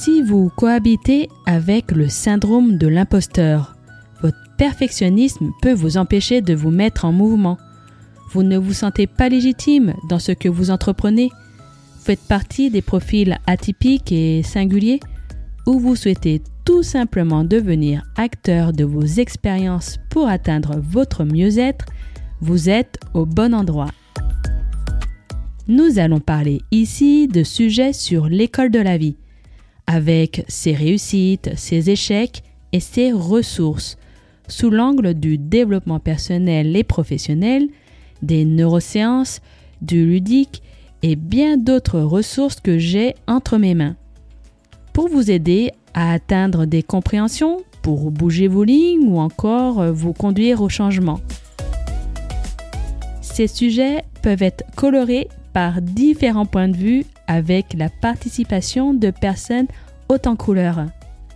Si vous cohabitez avec le syndrome de l'imposteur, votre perfectionnisme peut vous empêcher de vous mettre en mouvement. Vous ne vous sentez pas légitime dans ce que vous entreprenez. Faites partie des profils atypiques et singuliers ou vous souhaitez tout simplement devenir acteur de vos expériences pour atteindre votre mieux-être, vous êtes au bon endroit. Nous allons parler ici de sujets sur l'école de la vie, avec ses réussites, ses échecs et ses ressources, sous l'angle du développement personnel et professionnel, des neurosciences, du ludique et bien d'autres ressources que j'ai entre mes mains. Pour vous aider à atteindre des compréhensions, pour bouger vos lignes ou encore vous conduire au changement. Ces sujets peuvent être colorés par différents points de vue avec la participation de personnes hautes en couleurs.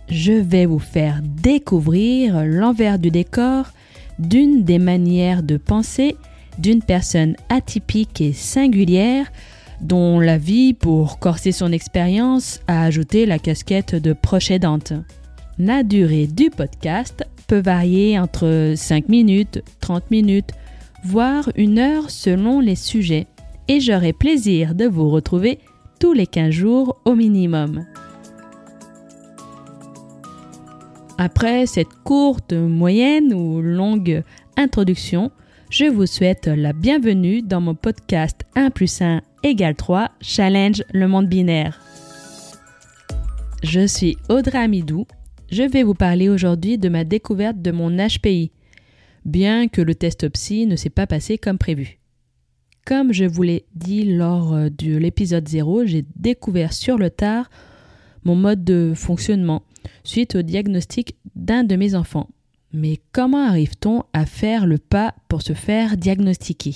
Je vais vous faire découvrir l'envers du décor d'une des manières de penser d'une personne atypique et singulière dont la vie, pour corser son expérience, a ajouté la casquette de proche aidante. La durée du podcast peut varier entre 5 minutes, 30 minutes, voire une heure selon les sujets, et j'aurai plaisir de vous retrouver tous les 15 jours au minimum. Après cette courte, moyenne ou longue introduction, je vous souhaite la bienvenue dans mon podcast 1 plus 1 égale 3 Challenge le monde binaire. Je suis Audrey Amidou. Je vais vous parler aujourd'hui de ma découverte de mon HPI, bien que le test psy ne s'est pas passé comme prévu. Comme je vous l'ai dit lors euh, de l'épisode 0, j'ai découvert sur le tard mon mode de fonctionnement suite au diagnostic d'un de mes enfants. Mais comment arrive-t-on à faire le pas pour se faire diagnostiquer?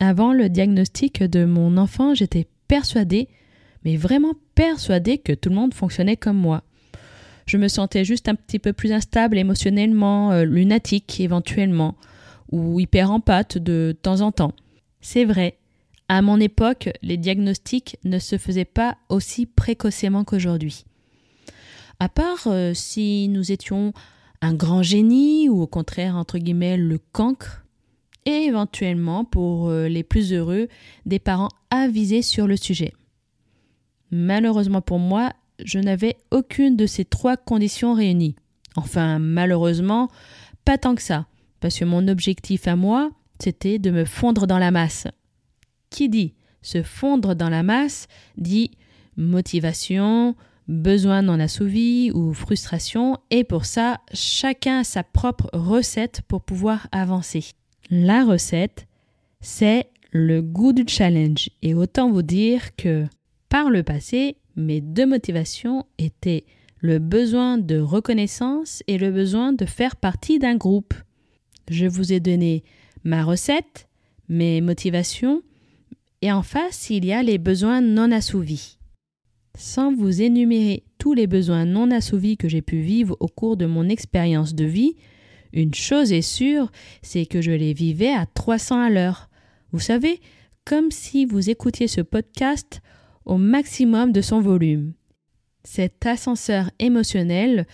Avant le diagnostic de mon enfant, j'étais persuadée, mais vraiment persuadée que tout le monde fonctionnait comme moi. Je me sentais juste un petit peu plus instable émotionnellement, euh, lunatique éventuellement, ou hyper en pâte de temps en temps. C'est vrai, à mon époque, les diagnostics ne se faisaient pas aussi précocement qu'aujourd'hui. À part euh, si nous étions un grand génie ou au contraire entre guillemets le cancre, et éventuellement pour euh, les plus heureux des parents avisés sur le sujet. Malheureusement pour moi, je n'avais aucune de ces trois conditions réunies. Enfin, malheureusement, pas tant que ça, parce que mon objectif à moi, c'était de me fondre dans la masse. Qui dit se fondre dans la masse dit motivation, besoin non assouvi ou frustration, et pour ça, chacun a sa propre recette pour pouvoir avancer. La recette, c'est le goût du challenge, et autant vous dire que par le passé, mes deux motivations étaient le besoin de reconnaissance et le besoin de faire partie d'un groupe. Je vous ai donné ma recette, mes motivations, et en face, il y a les besoins non assouvis. Sans vous énumérer tous les besoins non assouvis que j'ai pu vivre au cours de mon expérience de vie, une chose est sûre, c'est que je les vivais à 300 à l'heure. Vous savez, comme si vous écoutiez ce podcast au maximum de son volume. Cet ascenseur émotionnel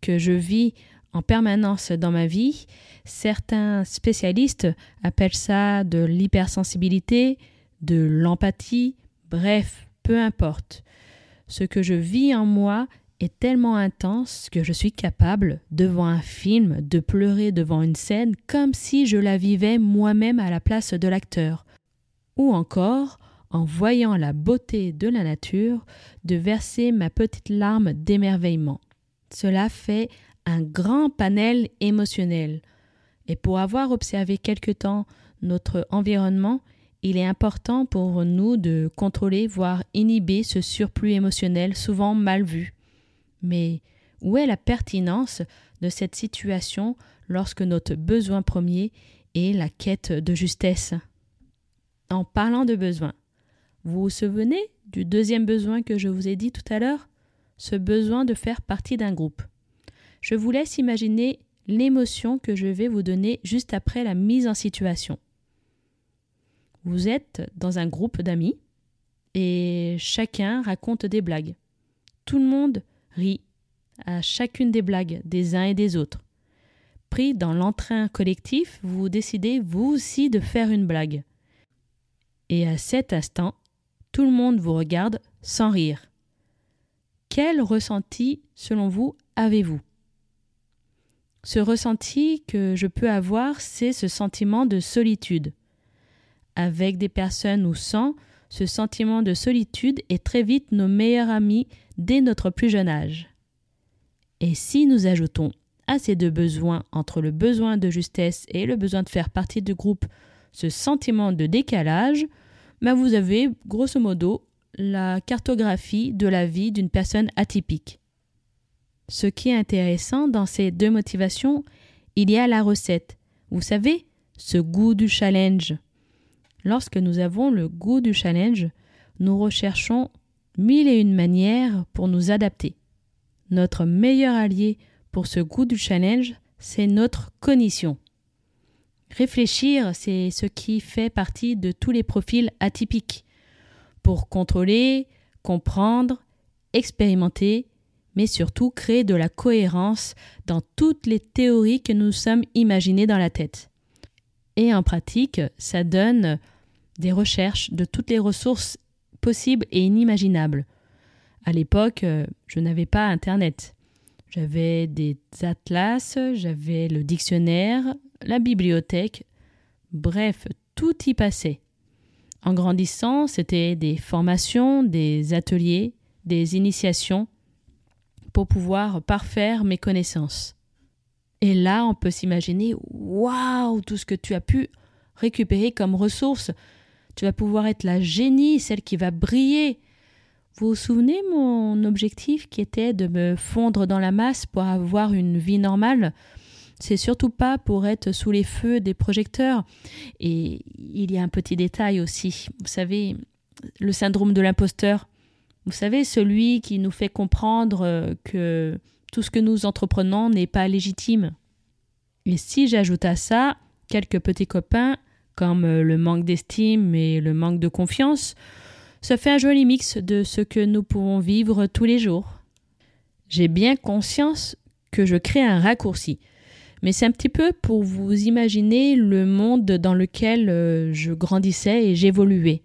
que je vis en permanence dans ma vie, certains spécialistes appellent ça de l'hypersensibilité, de l'empathie, bref, peu importe. Ce que je vis en moi est tellement intense que je suis capable, devant un film, de pleurer devant une scène comme si je la vivais moi-même à la place de l'acteur. Ou encore, en voyant la beauté de la nature, de verser ma petite larme d'émerveillement. Cela fait un grand panel émotionnel. Et pour avoir observé quelque temps notre environnement, il est important pour nous de contrôler, voire inhiber ce surplus émotionnel souvent mal vu. Mais où est la pertinence de cette situation lorsque notre besoin premier est la quête de justesse? En parlant de besoin, vous vous souvenez du deuxième besoin que je vous ai dit tout à l'heure? Ce besoin de faire partie d'un groupe. Je vous laisse imaginer l'émotion que je vais vous donner juste après la mise en situation. Vous êtes dans un groupe d'amis et chacun raconte des blagues. Tout le monde rit à chacune des blagues des uns et des autres. Pris dans l'entrain collectif, vous décidez vous aussi de faire une blague. Et à cet instant, tout le monde vous regarde sans rire. Quel ressenti, selon vous, avez-vous? Ce ressenti que je peux avoir, c'est ce sentiment de solitude. Avec des personnes ou sans, ce sentiment de solitude est très vite nos meilleurs amis dès notre plus jeune âge. Et si nous ajoutons à ces deux besoins, entre le besoin de justesse et le besoin de faire partie du groupe, ce sentiment de décalage, ben vous avez grosso modo la cartographie de la vie d'une personne atypique. Ce qui est intéressant dans ces deux motivations, il y a la recette. Vous savez, ce goût du challenge. Lorsque nous avons le goût du challenge, nous recherchons mille et une manières pour nous adapter. Notre meilleur allié pour ce goût du challenge, c'est notre cognition. Réfléchir, c'est ce qui fait partie de tous les profils atypiques pour contrôler, comprendre, expérimenter, mais surtout créer de la cohérence dans toutes les théories que nous sommes imaginées dans la tête. Et en pratique, ça donne des recherches de toutes les ressources possibles et inimaginables. À l'époque, euh, je n'avais pas Internet. J'avais des atlas, j'avais le dictionnaire, la bibliothèque, bref, tout y passait. En grandissant, c'était des formations, des ateliers, des initiations pour pouvoir parfaire mes connaissances. Et là, on peut s'imaginer waouh, tout ce que tu as pu récupérer comme ressources. Tu vas pouvoir être la génie, celle qui va briller. Vous vous souvenez mon objectif qui était de me fondre dans la masse pour avoir une vie normale? C'est surtout pas pour être sous les feux des projecteurs. Et il y a un petit détail aussi. Vous savez, le syndrome de l'imposteur. Vous savez, celui qui nous fait comprendre euh, que tout ce que nous entreprenons n'est pas légitime. Et si j'ajoute à ça quelques petits copains, comme euh, le manque d'estime et le manque de confiance, ça fait un joli mix de ce que nous pouvons vivre tous les jours. J'ai bien conscience que je crée un raccourci. Mais c'est un petit peu pour vous imaginer le monde dans lequel euh, je grandissais et j'évoluais.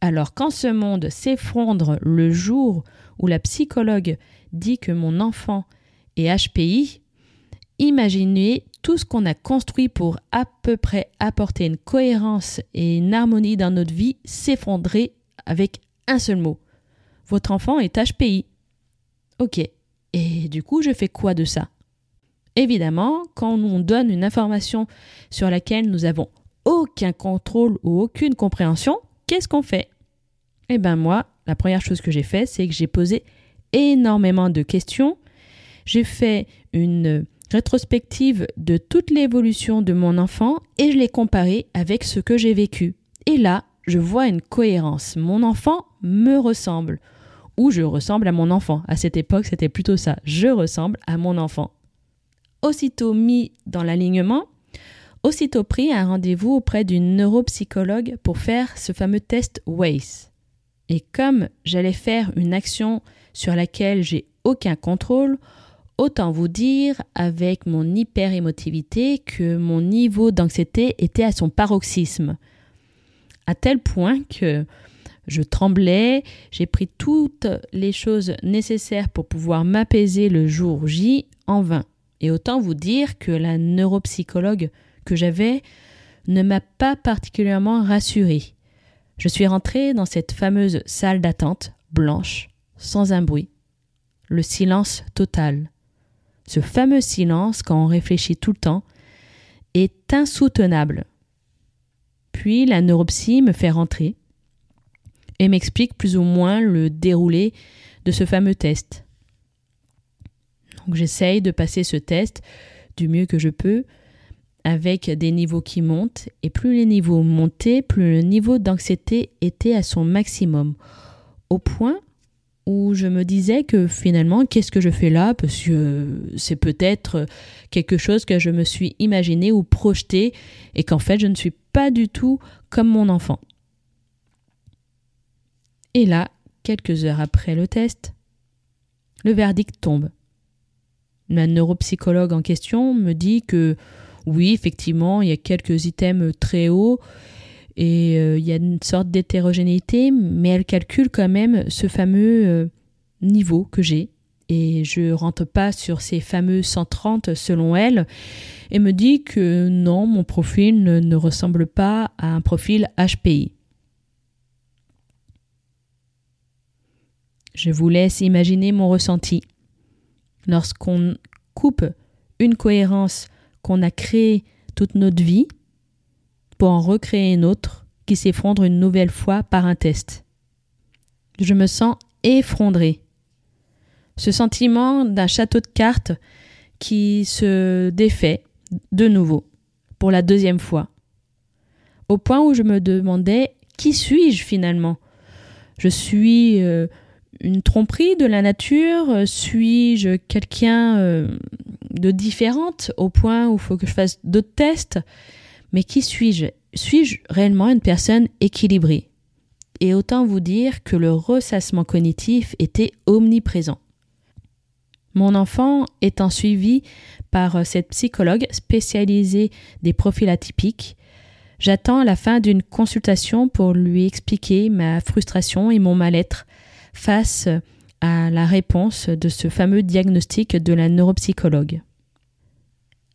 Alors quand ce monde s'effondre le jour où la psychologue dit que mon enfant est HPI, imaginez tout ce qu'on a construit pour à peu près apporter une cohérence et une harmonie dans notre vie s'effondrer avec un seul mot. Votre enfant est HPI. Ok. Et du coup, je fais quoi de ça? Évidemment, quand on donne une information sur laquelle nous avons aucun contrôle ou aucune compréhension, qu'est-ce qu'on fait? Eh bien moi, la première chose que j'ai fait, c'est que j'ai posé énormément de questions. J'ai fait une rétrospective de toute l'évolution de mon enfant et je l'ai comparé avec ce que j'ai vécu. Et là, je vois une cohérence. Mon enfant me ressemble. Ou je ressemble à mon enfant. À cette époque, c'était plutôt ça. Je ressemble à mon enfant aussitôt mis dans l'alignement, aussitôt pris un rendez-vous auprès d'une neuropsychologue pour faire ce fameux test WACE. Et comme j'allais faire une action sur laquelle j'ai aucun contrôle, autant vous dire avec mon hyper-émotivité que mon niveau d'anxiété était à son paroxysme. À tel point que je tremblais, j'ai pris toutes les choses nécessaires pour pouvoir m'apaiser le jour J en vain. Et autant vous dire que la neuropsychologue j'avais ne m'a pas particulièrement rassurée. Je suis rentrée dans cette fameuse salle d'attente, blanche, sans un bruit. Le silence total. Ce fameux silence, quand on réfléchit tout le temps, est insoutenable. Puis la neuropsy me fait rentrer et m'explique plus ou moins le déroulé de ce fameux test. Donc j'essaye de passer ce test du mieux que je peux avec des niveaux qui montent et plus les niveaux montaient, plus le niveau d'anxiété était à son maximum. Au point où je me disais que finalement, qu'est-ce que je fais là? Parce que c'est peut-être quelque chose que je me suis imaginé ou projeté et qu'en fait, je ne suis pas du tout comme mon enfant. Et là, quelques heures après le test, Le verdict tombe. La neuropsychologue en question me dit que oui, effectivement, il y a quelques items très hauts et euh, il y a une sorte d'hétérogénéité, mais elle calcule quand même ce fameux euh, niveau que j'ai. Et je rentre pas sur ces fameux 130 selon elle, et me dit que non, mon profil ne ressemble pas à un profil HPI. Je vous laisse imaginer mon ressenti. Lorsqu'on coupe une cohérence qu'on a créée toute notre vie pour en recréer une autre qui s'effondre une nouvelle fois par un test. Je me sens effondré. Ce sentiment d'un château de cartes qui se défait de nouveau, pour la deuxième fois. Au point où je me demandais qui suis-je finalement? Je suis euh, une tromperie de la nature? Suis-je quelqu'un euh, de différente au point où il faut que je fasse d'autres tests? Mais qui suis-je? Suis-je réellement une personne équilibrée? Et autant vous dire que le ressassement cognitif était omniprésent. Mon enfant étant suivi par cette psychologue spécialisée des profils atypiques, j'attends la fin d'une consultation pour lui expliquer ma frustration et mon mal-être face à la réponse de ce fameux diagnostic de la neuropsychologue.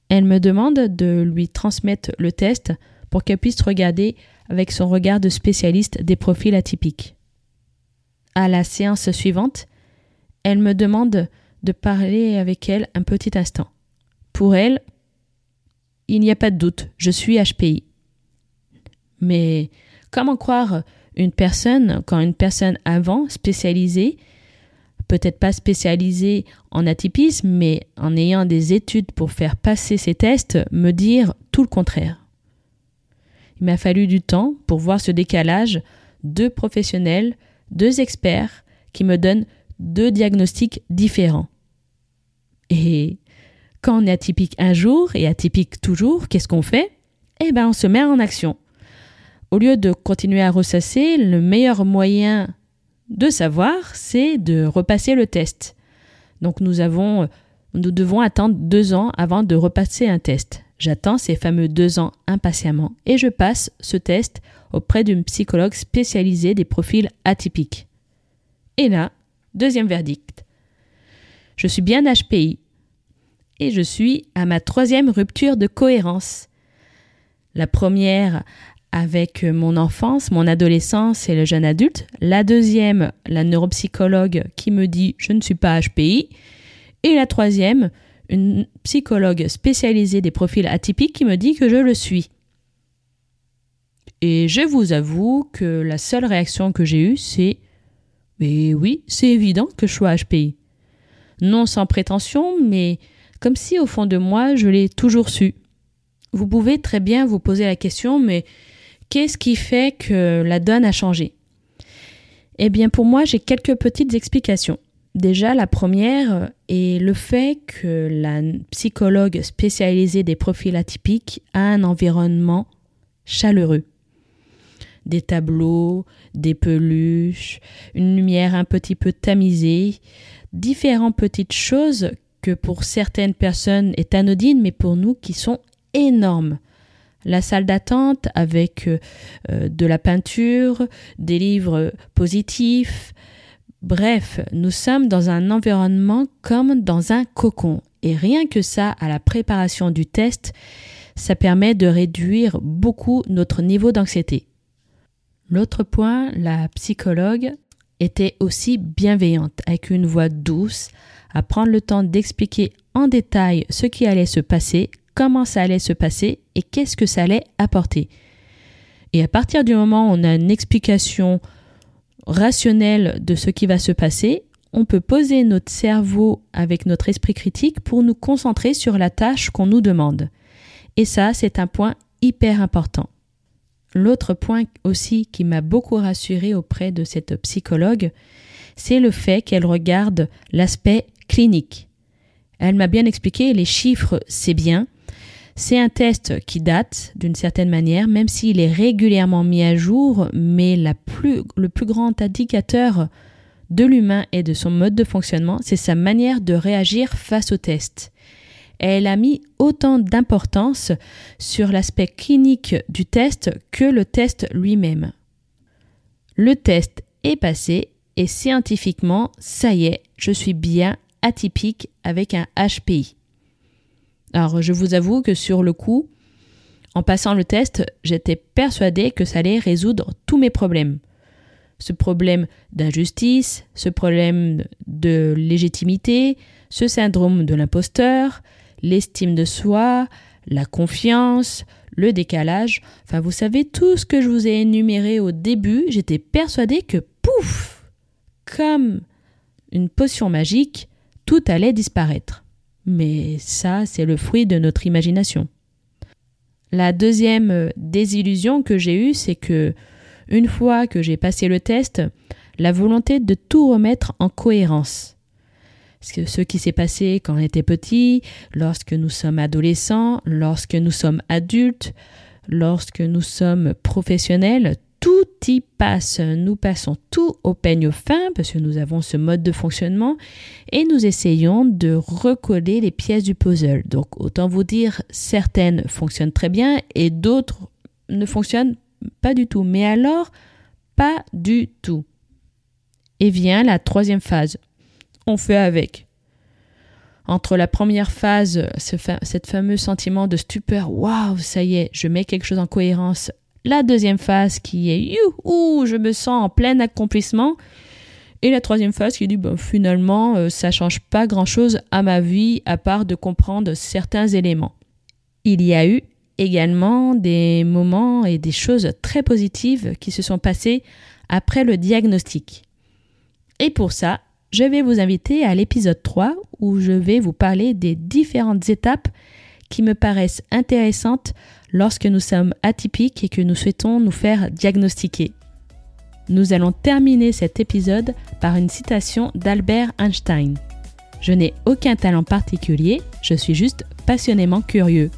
Elle me demande de lui transmettre le test pour qu'elle puisse regarder avec son regard de spécialiste des profils atypiques. À la séance suivante, elle me demande de parler avec elle un petit instant. Pour elle, il n'y a pas de doute, je suis HPI. Mais comment croire une personne, quand une personne avant spécialisée, peut-être pas spécialisée en atypisme, mais en ayant des études pour faire passer ces tests, me dire tout le contraire. Il m'a fallu du temps pour voir ce décalage, deux professionnels, deux experts qui me donnent deux diagnostics différents. Et quand on est atypique un jour et atypique toujours, qu'est-ce qu'on fait? Eh bien, on se met en action. Au lieu de continuer à ressasser, le meilleur moyen de savoir, c'est de repasser le test. Donc nous avons, nous devons attendre deux ans avant de repasser un test. J'attends ces fameux deux ans impatiemment et je passe ce test auprès d'une psychologue spécialisée des profils atypiques. Et là, deuxième verdict. Je suis bien HPI et je suis à ma troisième rupture de cohérence. La première avec mon enfance, mon adolescence et le jeune adulte. La deuxième, la neuropsychologue qui me dit je ne suis pas HPI. Et la troisième, une psychologue spécialisée des profils atypiques qui me dit que je le suis. Et je vous avoue que la seule réaction que j'ai eue, c'est Mais oui, c'est évident que je sois HPI. Non sans prétention, mais comme si au fond de moi, je l'ai toujours su. Vous pouvez très bien vous poser la question, mais Qu'est-ce qui fait que la donne a changé? Eh bien pour moi j'ai quelques petites explications. Déjà la première est le fait que la psychologue spécialisée des profils atypiques a un environnement chaleureux. Des tableaux, des peluches, une lumière un petit peu tamisée, différentes petites choses que pour certaines personnes est anodine mais pour nous qui sont énormes la salle d'attente avec euh, euh, de la peinture, des livres positifs. Bref, nous sommes dans un environnement comme dans un cocon. Et rien que ça, à la préparation du test, ça permet de réduire beaucoup notre niveau d'anxiété. L'autre point, la psychologue était aussi bienveillante, avec une voix douce, à prendre le temps d'expliquer en détail ce qui allait se passer comment ça allait se passer et qu'est-ce que ça allait apporter. Et à partir du moment où on a une explication rationnelle de ce qui va se passer, on peut poser notre cerveau avec notre esprit critique pour nous concentrer sur la tâche qu'on nous demande. Et ça, c'est un point hyper important. L'autre point aussi qui m'a beaucoup rassuré auprès de cette psychologue, c'est le fait qu'elle regarde l'aspect clinique. Elle m'a bien expliqué les chiffres, c'est bien, c'est un test qui date d'une certaine manière, même s'il est régulièrement mis à jour, mais le plus grand indicateur de l'humain et de son mode de fonctionnement, c'est sa manière de réagir face au test. Elle a mis autant d'importance sur l'aspect clinique du test que le test lui-même. Le test est passé et scientifiquement, ça y est, je suis bien atypique avec un HPI. Alors je vous avoue que sur le coup, en passant le test, j'étais persuadée que ça allait résoudre tous mes problèmes. Ce problème d'injustice, ce problème de légitimité, ce syndrome de l'imposteur, l'estime de soi, la confiance, le décalage, enfin vous savez tout ce que je vous ai énuméré au début, j'étais persuadée que pouf, comme une potion magique, tout allait disparaître. Mais ça, c'est le fruit de notre imagination. La deuxième euh, désillusion que j'ai eue, c'est que, une fois que j'ai passé le test, la volonté de tout remettre en cohérence. Ce qui s'est passé quand on était petit, lorsque nous sommes adolescents, lorsque nous sommes adultes, lorsque nous sommes professionnels, tout y passe. Nous passons tout au peigne fin parce que nous avons ce mode de fonctionnement et nous essayons de recoller les pièces du puzzle. Donc autant vous dire, certaines fonctionnent très bien et d'autres ne fonctionnent pas du tout. Mais alors, pas du tout. Et vient la troisième phase. On fait avec. Entre la première phase, ce fameux sentiment de stupeur, waouh, ça y est, je mets quelque chose en cohérence la deuxième phase qui est youhou, je me sens en plein accomplissement. Et la troisième phase qui dit ben, finalement, euh, ça change pas grand chose à ma vie à part de comprendre certains éléments. Il y a eu également des moments et des choses très positives qui se sont passées après le diagnostic. Et pour ça, je vais vous inviter à l'épisode 3 où je vais vous parler des différentes étapes qui me paraissent intéressantes lorsque nous sommes atypiques et que nous souhaitons nous faire diagnostiquer. Nous allons terminer cet épisode par une citation d'Albert Einstein. Je n'ai aucun talent particulier, je suis juste passionnément curieux.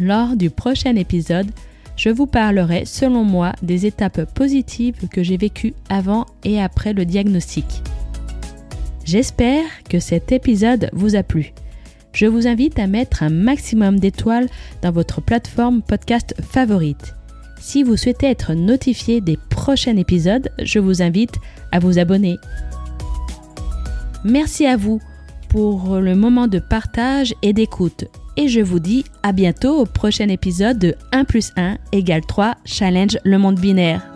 Lors du prochain épisode, je vous parlerai, selon moi, des étapes positives que j'ai vécues avant et après le diagnostic. J'espère que cet épisode vous a plu je vous invite à mettre un maximum d'étoiles dans votre plateforme podcast favorite. Si vous souhaitez être notifié des prochains épisodes, je vous invite à vous abonner. Merci à vous pour le moment de partage et d'écoute. Et je vous dis à bientôt au prochain épisode de 1 plus 1 égale 3 Challenge le monde binaire.